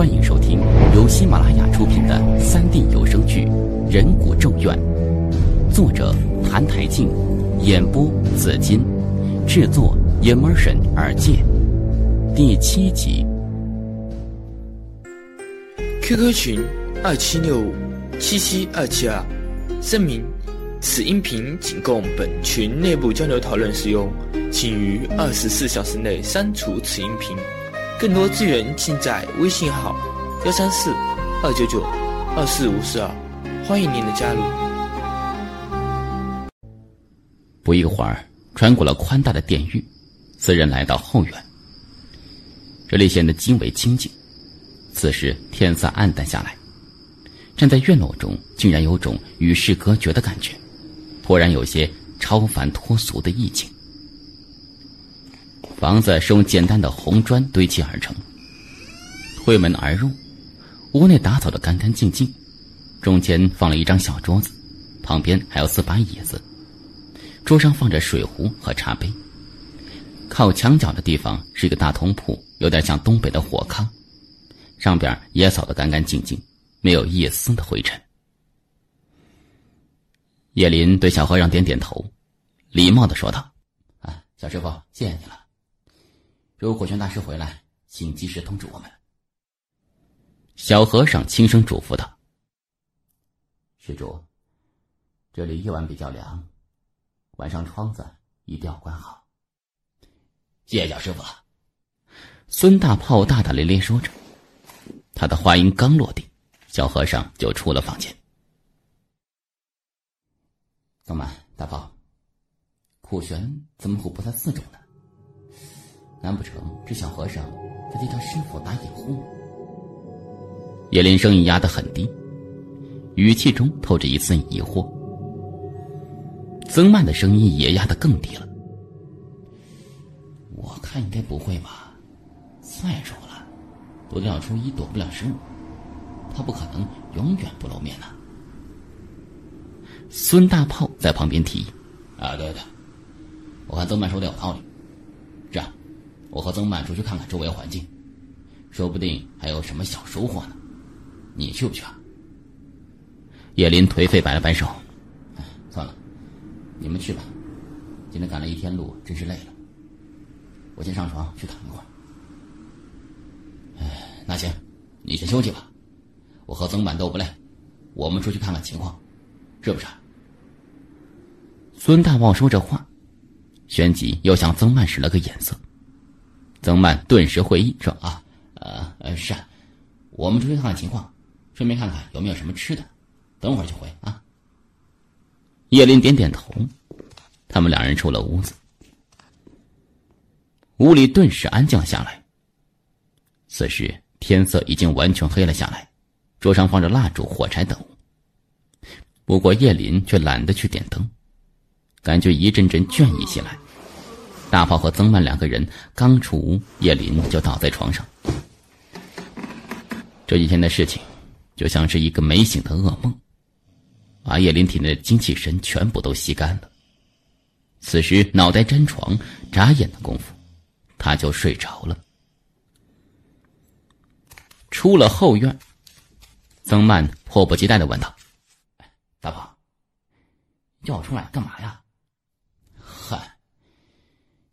欢迎收听由喜马拉雅出品的三 D 有声剧《人骨咒怨》，作者谭台静，演播紫金，制作 Immersion 耳界，第七集。QQ 群二七六五七七二七二，声明：此音频仅供本群内部交流讨论使用，请于二十四小时内删除此音频。更多资源尽在微信号幺三四二九九二四五四二，欢迎您的加入。不一会儿，穿过了宽大的殿狱，四人来到后院。这里显得极为清静。此时天色暗淡下来，站在院落中，竟然有种与世隔绝的感觉，突然有些超凡脱俗的意境。房子是用简单的红砖堆砌而成。推门而入，屋内打扫的干干净净，中间放了一张小桌子，旁边还有四把椅子，桌上放着水壶和茶杯。靠墙角的地方是一个大通铺，有点像东北的火炕。上边也扫得干干净净，没有一丝的灰尘。叶林对小和尚点点头，礼貌的说道：“啊，小师傅，谢谢你了。如果火拳大师回来，请及时通知我们。”小和尚轻声嘱咐道：“施主，这里夜晚比较凉，晚上窗子一定要关好。”谢谢小师傅。孙大炮大大咧咧说着。他的话音刚落地，小和尚就出了房间。怎么大炮，苦玄怎么会不在寺中呢？难不成这小和尚在替他师傅打掩护？叶林声音压得很低，语气中透着一丝疑惑。曾曼的声音也压得更低了。我看应该不会吧？再说了。躲得了初一，躲不了十五。他不可能永远不露面呐。孙大炮在旁边提议：“啊，对对，我看曾曼说的有道理。我和曾曼出去看看周围环境，说不定还有什么小收获呢。你去不去啊？”叶林颓废摆了摆手：“哎，算了，你们去吧。今天赶了一天路，真是累了。我先上床去躺一会儿。”那行，你先休息吧。我和曾满都不累，我们出去看看情况，是不是？孙大茂说着话，旋即又向曾曼使了个眼色。曾曼顿时会意，说：“啊，呃呃，是，我们出去看看情况，顺便看看有没有什么吃的，等会儿就回啊。”叶林点点头，他们两人出了屋子，屋里顿时安静下来。此时。天色已经完全黑了下来，桌上放着蜡烛、火柴等物。不过叶林却懒得去点灯，感觉一阵阵倦意袭来。大炮和曾曼两个人刚出屋，叶林就倒在床上。这几天的事情，就像是一个没醒的噩梦，把叶林体内的精气神全部都吸干了。此时脑袋沾床，眨眼的功夫，他就睡着了。出了后院，曾曼迫不及待的问道：“大炮，叫我出来干嘛呀？”“，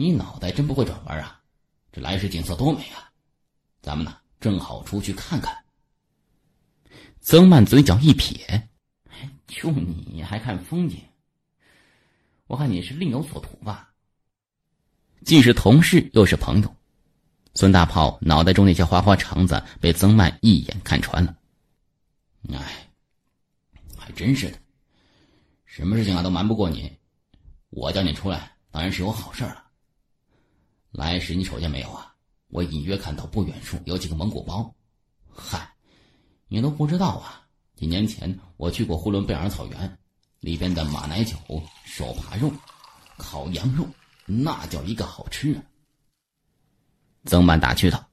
你脑袋真不会转弯啊！这来时景色多美啊，咱们呢正好出去看看。”曾曼嘴角一撇：“就你还看风景？我看你是另有所图吧？既是同事，又是朋友。”孙大炮脑袋中那些花花肠子被曾曼一眼看穿了。哎，还真是的，什么事情啊都瞒不过你。我叫你出来，当然是有好事了。来时你瞅见没有啊？我隐约看到不远处有几个蒙古包。嗨，你都不知道啊！几年前我去过呼伦贝尔草原，里边的马奶酒、手扒肉、烤羊肉，那叫一个好吃啊！曾曼打趣道：“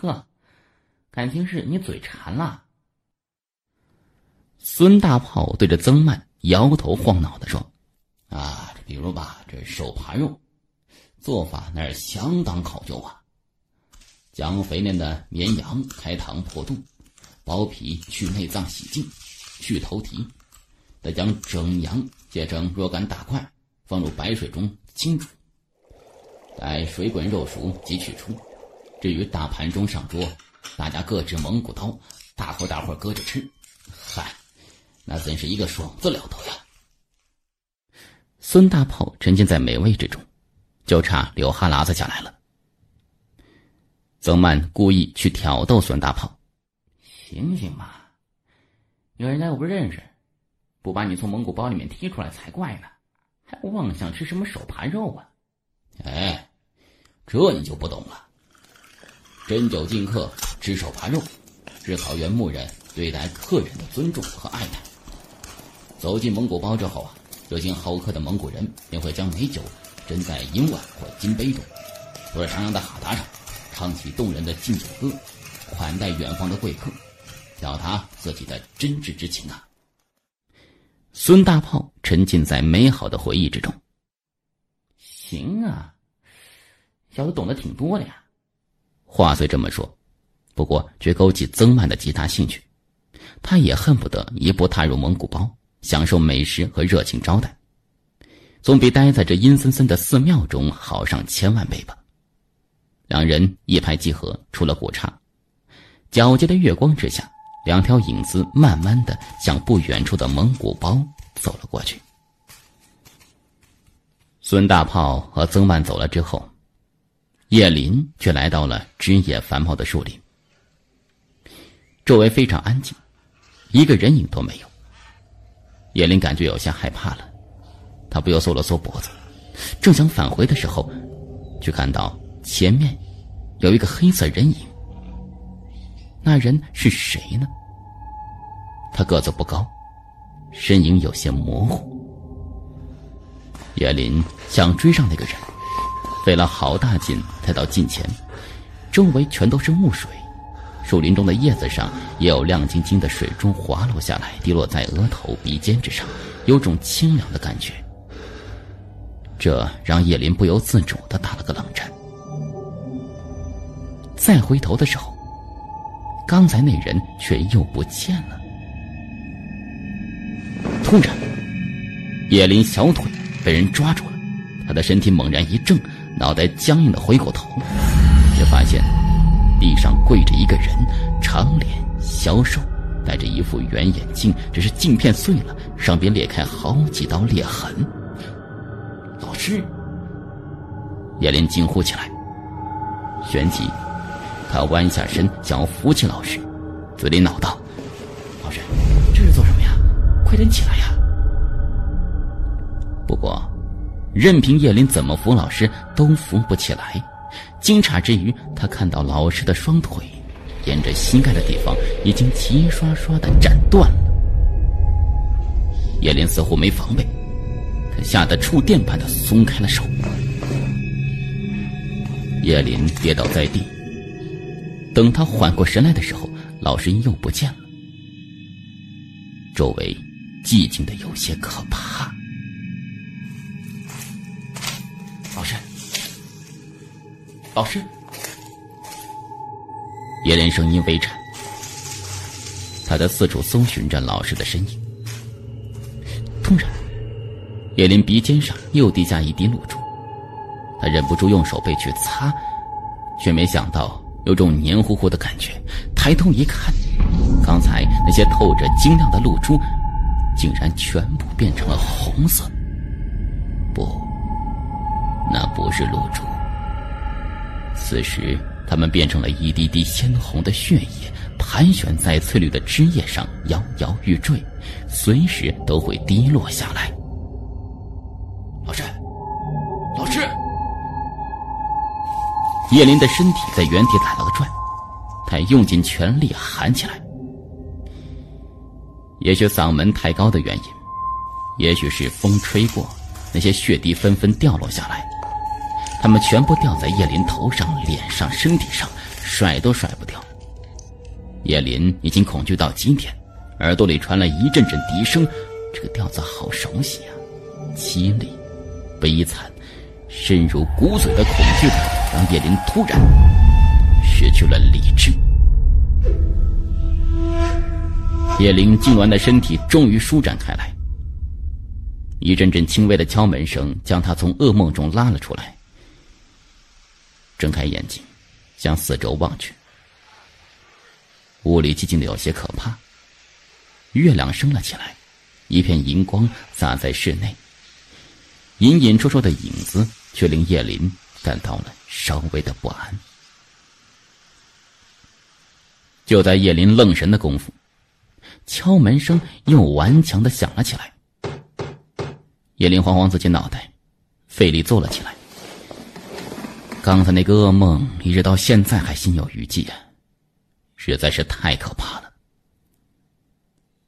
呵，感情是你嘴馋了。”孙大炮对着曾曼摇头晃脑的说：“啊，比如吧，这手扒肉，做法那是相当考究啊。将肥嫩的绵羊开膛破肚，剥皮去内脏洗净，去头蹄，再将整羊切成若干大块，放入白水中清煮。待水滚肉熟即取出。至于大盘中上桌，大家各执蒙古刀，大伙大伙搁着吃。嗨，那真是一个爽字了得呀！孙大炮沉浸在美味之中，就差流哈喇子下来了。曾曼故意去挑逗孙大炮：“醒醒吧，有人家又不认识，不把你从蒙古包里面踢出来才怪呢，还妄想吃什么手扒肉啊？哎，这你就不懂了。斟酒敬客，吃手扒肉，是草原牧人对待客人的尊重和爱戴。走进蒙古包之后啊。”热情好客的蒙古人便会将美酒斟在银碗或金杯中，坐在长长的哈达上，唱起动人的敬酒歌，款待远方的贵客，表达自己的真挚之情啊！孙大炮沉浸在美好的回忆之中。行啊，小子懂得挺多的呀。话虽这么说，不过却勾起曾曼的极大兴趣，他也恨不得一步踏入蒙古包。享受美食和热情招待，总比待在这阴森森的寺庙中好上千万倍吧。两人一拍即合，出了古刹。皎洁的月光之下，两条影子慢慢的向不远处的蒙古包走了过去。孙大炮和曾曼走了之后，叶林却来到了枝叶繁茂的树林。周围非常安静，一个人影都没有。叶林感觉有些害怕了，他不由缩了缩脖子，正想返回的时候，却看到前面有一个黑色人影。那人是谁呢？他个子不高，身影有些模糊。叶林想追上那个人，费了好大劲才到近前，周围全都是雾水。树林中的叶子上也有亮晶晶的水珠滑落下来，滴落在额头、鼻尖之上，有种清凉的感觉。这让叶林不由自主的打了个冷战。再回头的时候，刚才那人却又不见了。突然，叶林小腿被人抓住了，他的身体猛然一怔，脑袋僵硬的回过头，却发现。地上跪着一个人，长脸消瘦，戴着一副圆眼镜，只是镜片碎了，上边裂开好几道裂痕。老师，叶林惊呼起来，旋即，他弯下身想要扶起老师，嘴里恼道：“老师，这是做什么呀？快点起来呀！”不过，任凭叶林怎么扶老师，都扶不起来。惊诧之余，他看到老师的双腿，沿着膝盖的地方已经齐刷刷的斩断了。叶林似乎没防备，吓得触电般的松开了手。叶林跌倒在地，等他缓过神来的时候，老师又不见了。周围寂静的有些可怕。老师。老师，叶莲声音微颤，他在四处搜寻着老师的身影。突然，叶林鼻尖上又滴下一滴露珠，他忍不住用手背去擦，却没想到有种黏糊糊的感觉。抬头一看，刚才那些透着晶亮的露珠，竟然全部变成了红色。不，那不是露珠。此时，它们变成了一滴滴鲜红的血液，盘旋在翠绿的枝叶上，摇摇欲坠，随时都会滴落下来。叶林的身体在原地打了个转，他用尽全力喊起来。也许嗓门太高的原因，也许是风吹过，那些血滴纷纷掉落下来。他们全部掉在叶林头上、脸上、身体上，甩都甩不掉。叶林已经恐惧到极点，耳朵里传来一阵阵笛声，这个调子好熟悉啊！凄厉、悲惨、深入骨髓的恐惧感，让叶林突然失去了理智。叶灵痉挛的身体终于舒展开来，一阵阵轻微的敲门声将他从噩梦中拉了出来。睁开眼睛，向四周望去，屋里寂静的有些可怕。月亮升了起来，一片银光洒在室内，隐隐绰绰的影子却令叶林感到了稍微的不安。就在叶林愣神的功夫。敲门声又顽强的响了起来。叶林晃晃自己脑袋，费力坐了起来。刚才那个噩梦，一直到现在还心有余悸啊，实在是太可怕了。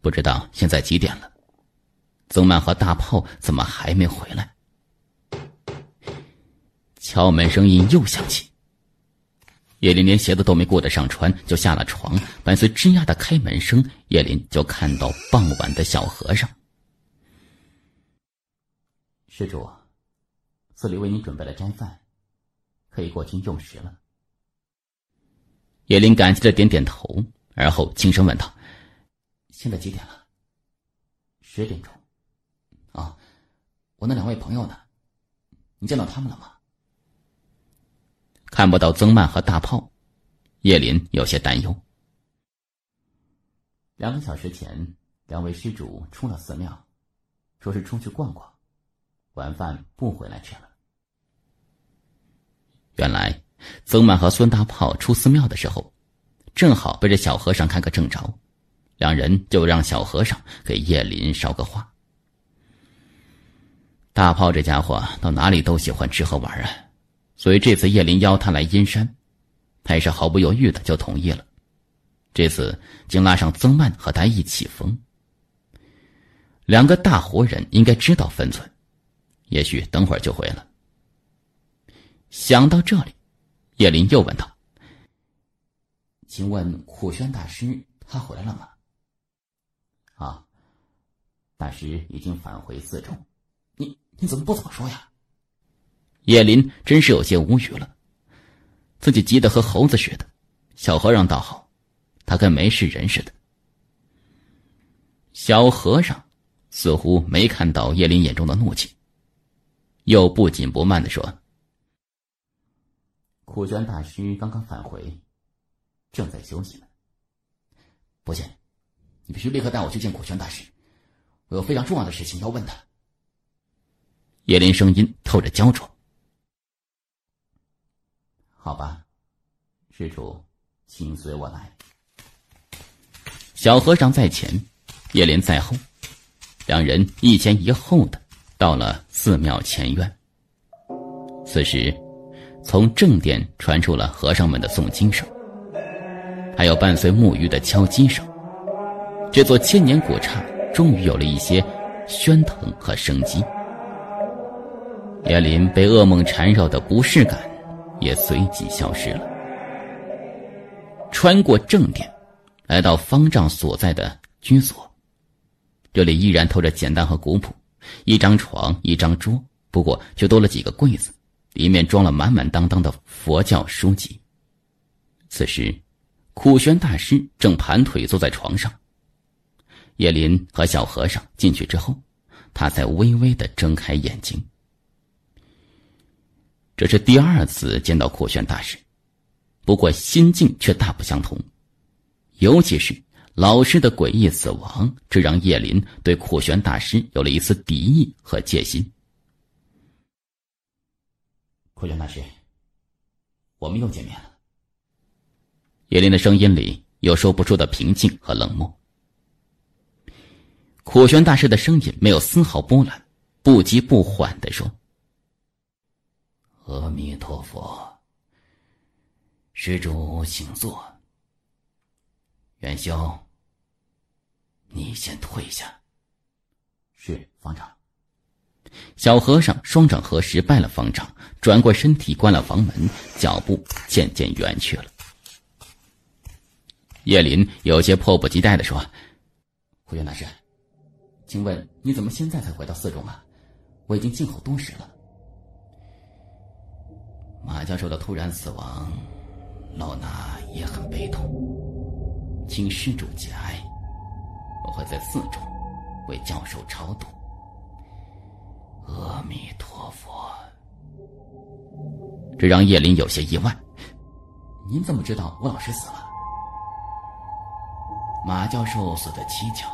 不知道现在几点了？曾曼和大炮怎么还没回来？敲门声音又响起。叶林连鞋子都没顾得上穿，就下了床。伴随吱呀的开门声，叶林就看到傍晚的小和尚。施主，寺里为你准备了斋饭，可以过去用食了。叶林感激的点点头，而后轻声问道：“现在几点了？”“十点钟。”“啊，我那两位朋友呢？你见到他们了吗？”看不到曾曼和大炮，叶林有些担忧。两个小时前，两位施主出了寺庙，说是出去逛逛，晚饭不回来吃了。原来，曾曼和孙大炮出寺庙的时候，正好被这小和尚看个正着，两人就让小和尚给叶林捎个话。大炮这家伙到哪里都喜欢吃喝玩啊。所以这次叶林邀他来阴山，他也是毫不犹豫的就同意了。这次竟拉上曾曼和他一起疯。两个大活人应该知道分寸，也许等会儿就回了。想到这里，叶林又问道：“请问苦轩大师他回来了吗？”“啊，大师已经返回寺中。你你怎么不早说呀？”叶林真是有些无语了，自己急得和猴子似的。小和尚倒好，他跟没事人似的。小和尚似乎没看到叶林眼中的怒气，又不紧不慢的说：“苦玄大师刚刚返回，正在休息呢。不行，你必须立刻带我去见苦玄大师，我有非常重要的事情要问他。”叶林声音透着焦灼。好吧，施主，请随我来。小和尚在前，叶莲在后，两人一前一后的到了寺庙前院。此时，从正殿传出了和尚们的诵经声，还有伴随木鱼的敲击声。这座千年古刹终于有了一些喧腾和生机。叶林被噩梦缠绕的不适感。也随即消失了。穿过正殿，来到方丈所在的居所，这里依然透着简单和古朴，一张床，一张桌，不过却多了几个柜子，里面装了满满当当的佛教书籍。此时，苦玄大师正盘腿坐在床上。叶林和小和尚进去之后，他才微微的睁开眼睛。这是第二次见到苦玄大师，不过心境却大不相同。尤其是老师的诡异死亡，这让叶林对苦玄大师有了一丝敌意和戒心。苦玄大师，我们又见面了。叶林的声音里有说不出的平静和冷漠。苦玄大师的声音没有丝毫波澜，不急不缓的说。阿弥陀佛，施主请坐。元宵，你先退下。是方丈。小和尚双掌合十，拜了方丈，转过身体，关了房门，脚步渐渐远去了。叶林有些迫不及待的说：“慧远大师，请问你怎么现在才回到寺中啊？我已经静候多时了。”马教授的突然死亡，老衲也很悲痛，请施主节哀，我会在寺中为教授超度。阿弥陀佛。这让叶林有些意外。您怎么知道吴老师死了？马教授死的蹊跷，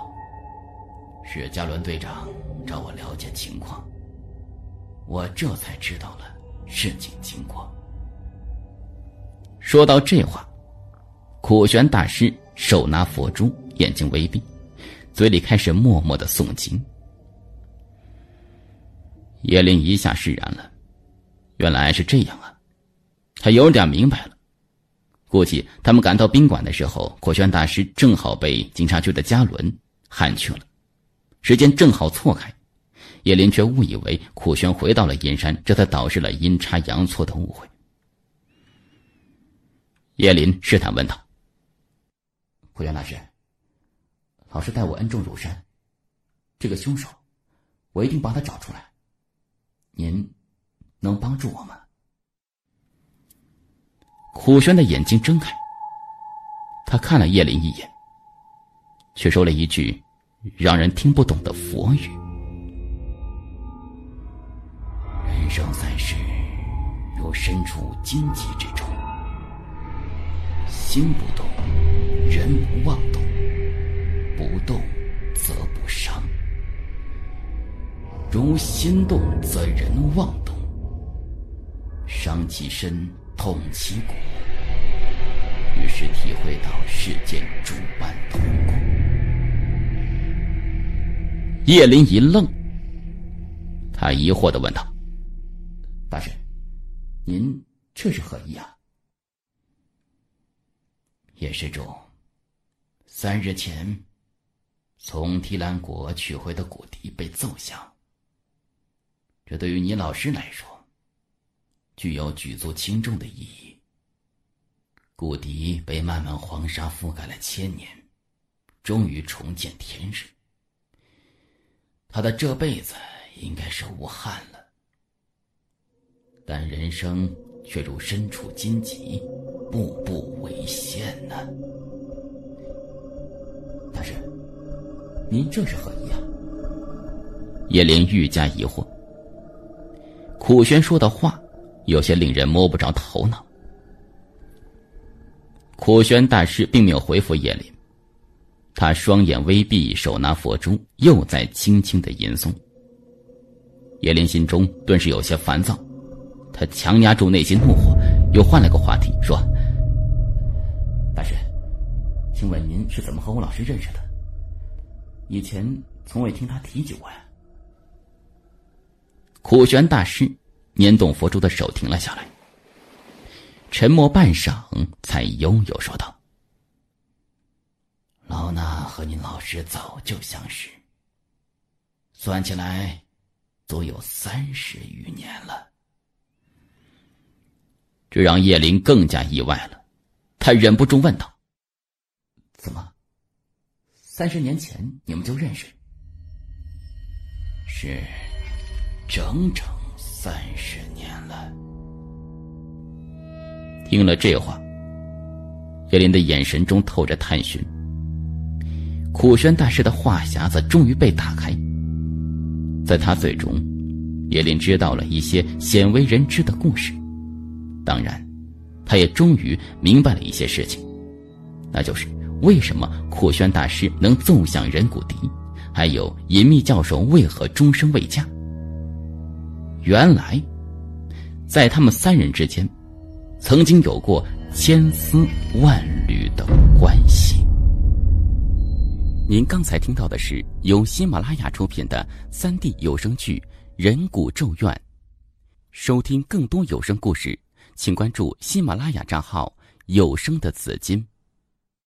是加伦队长找我了解情况，我这才知道了事情经过。说到这话，苦玄大师手拿佛珠，眼睛微闭，嘴里开始默默的诵经。叶林一下释然了，原来是这样啊，他有点明白了。估计他们赶到宾馆的时候，苦玄大师正好被警察局的嘉伦喊去了，时间正好错开。叶林却误以为苦玄回到了阴山，这才导致了阴差阳错的误会。叶林试探问道：“苦玄大师，老师待我恩重如山，这个凶手，我一定把他找出来。您能帮助我吗？”苦轩的眼睛睁开，他看了叶林一眼，却说了一句让人听不懂的佛语：“人生在世，如身处荆棘之中，心不动，人不妄动，不动则不伤；如心动，则人妄动，伤其身。”痛其骨，于是体会到世间诸般痛苦。叶林一愣，他疑惑的问道：“大师，您这是何意啊？”叶施主，三日前从提兰国取回的骨笛被奏响，这对于你老师来说。具有举足轻重的意义。古笛被漫漫黄沙覆盖了千年，终于重见天日。他的这辈子应该是无憾了，但人生却如身处荆棘，步步为险呢。大师，您这是何意啊？叶灵愈加疑惑。苦玄说的话。有些令人摸不着头脑。苦玄大师并没有回复叶林，他双眼微闭，手拿佛珠，又在轻轻的吟诵。叶林心中顿时有些烦躁，他强压住内心怒火，又换了个话题说：“大师，请问您是怎么和我老师认识的？以前从未听他提起过呀。”苦玄大师。捻动佛珠的手停了下来，沉默半晌，才悠悠说道：“老衲和您老师早就相识，算起来，足有三十余年了。”这让叶林更加意外了，他忍不住问道：“怎么？三十年前你们就认识？”“是，整整。”三十年了。听了这话，叶林的眼神中透着探寻。苦轩大师的话匣子终于被打开，在他嘴中，叶林知道了一些鲜为人知的故事。当然，他也终于明白了一些事情，那就是为什么苦轩大师能奏响人骨笛，还有隐秘教授为何终生未嫁。原来，在他们三人之间，曾经有过千丝万缕的关系。您刚才听到的是由喜马拉雅出品的三 D 有声剧《人骨咒怨》。收听更多有声故事，请关注喜马拉雅账号“有声的紫金”。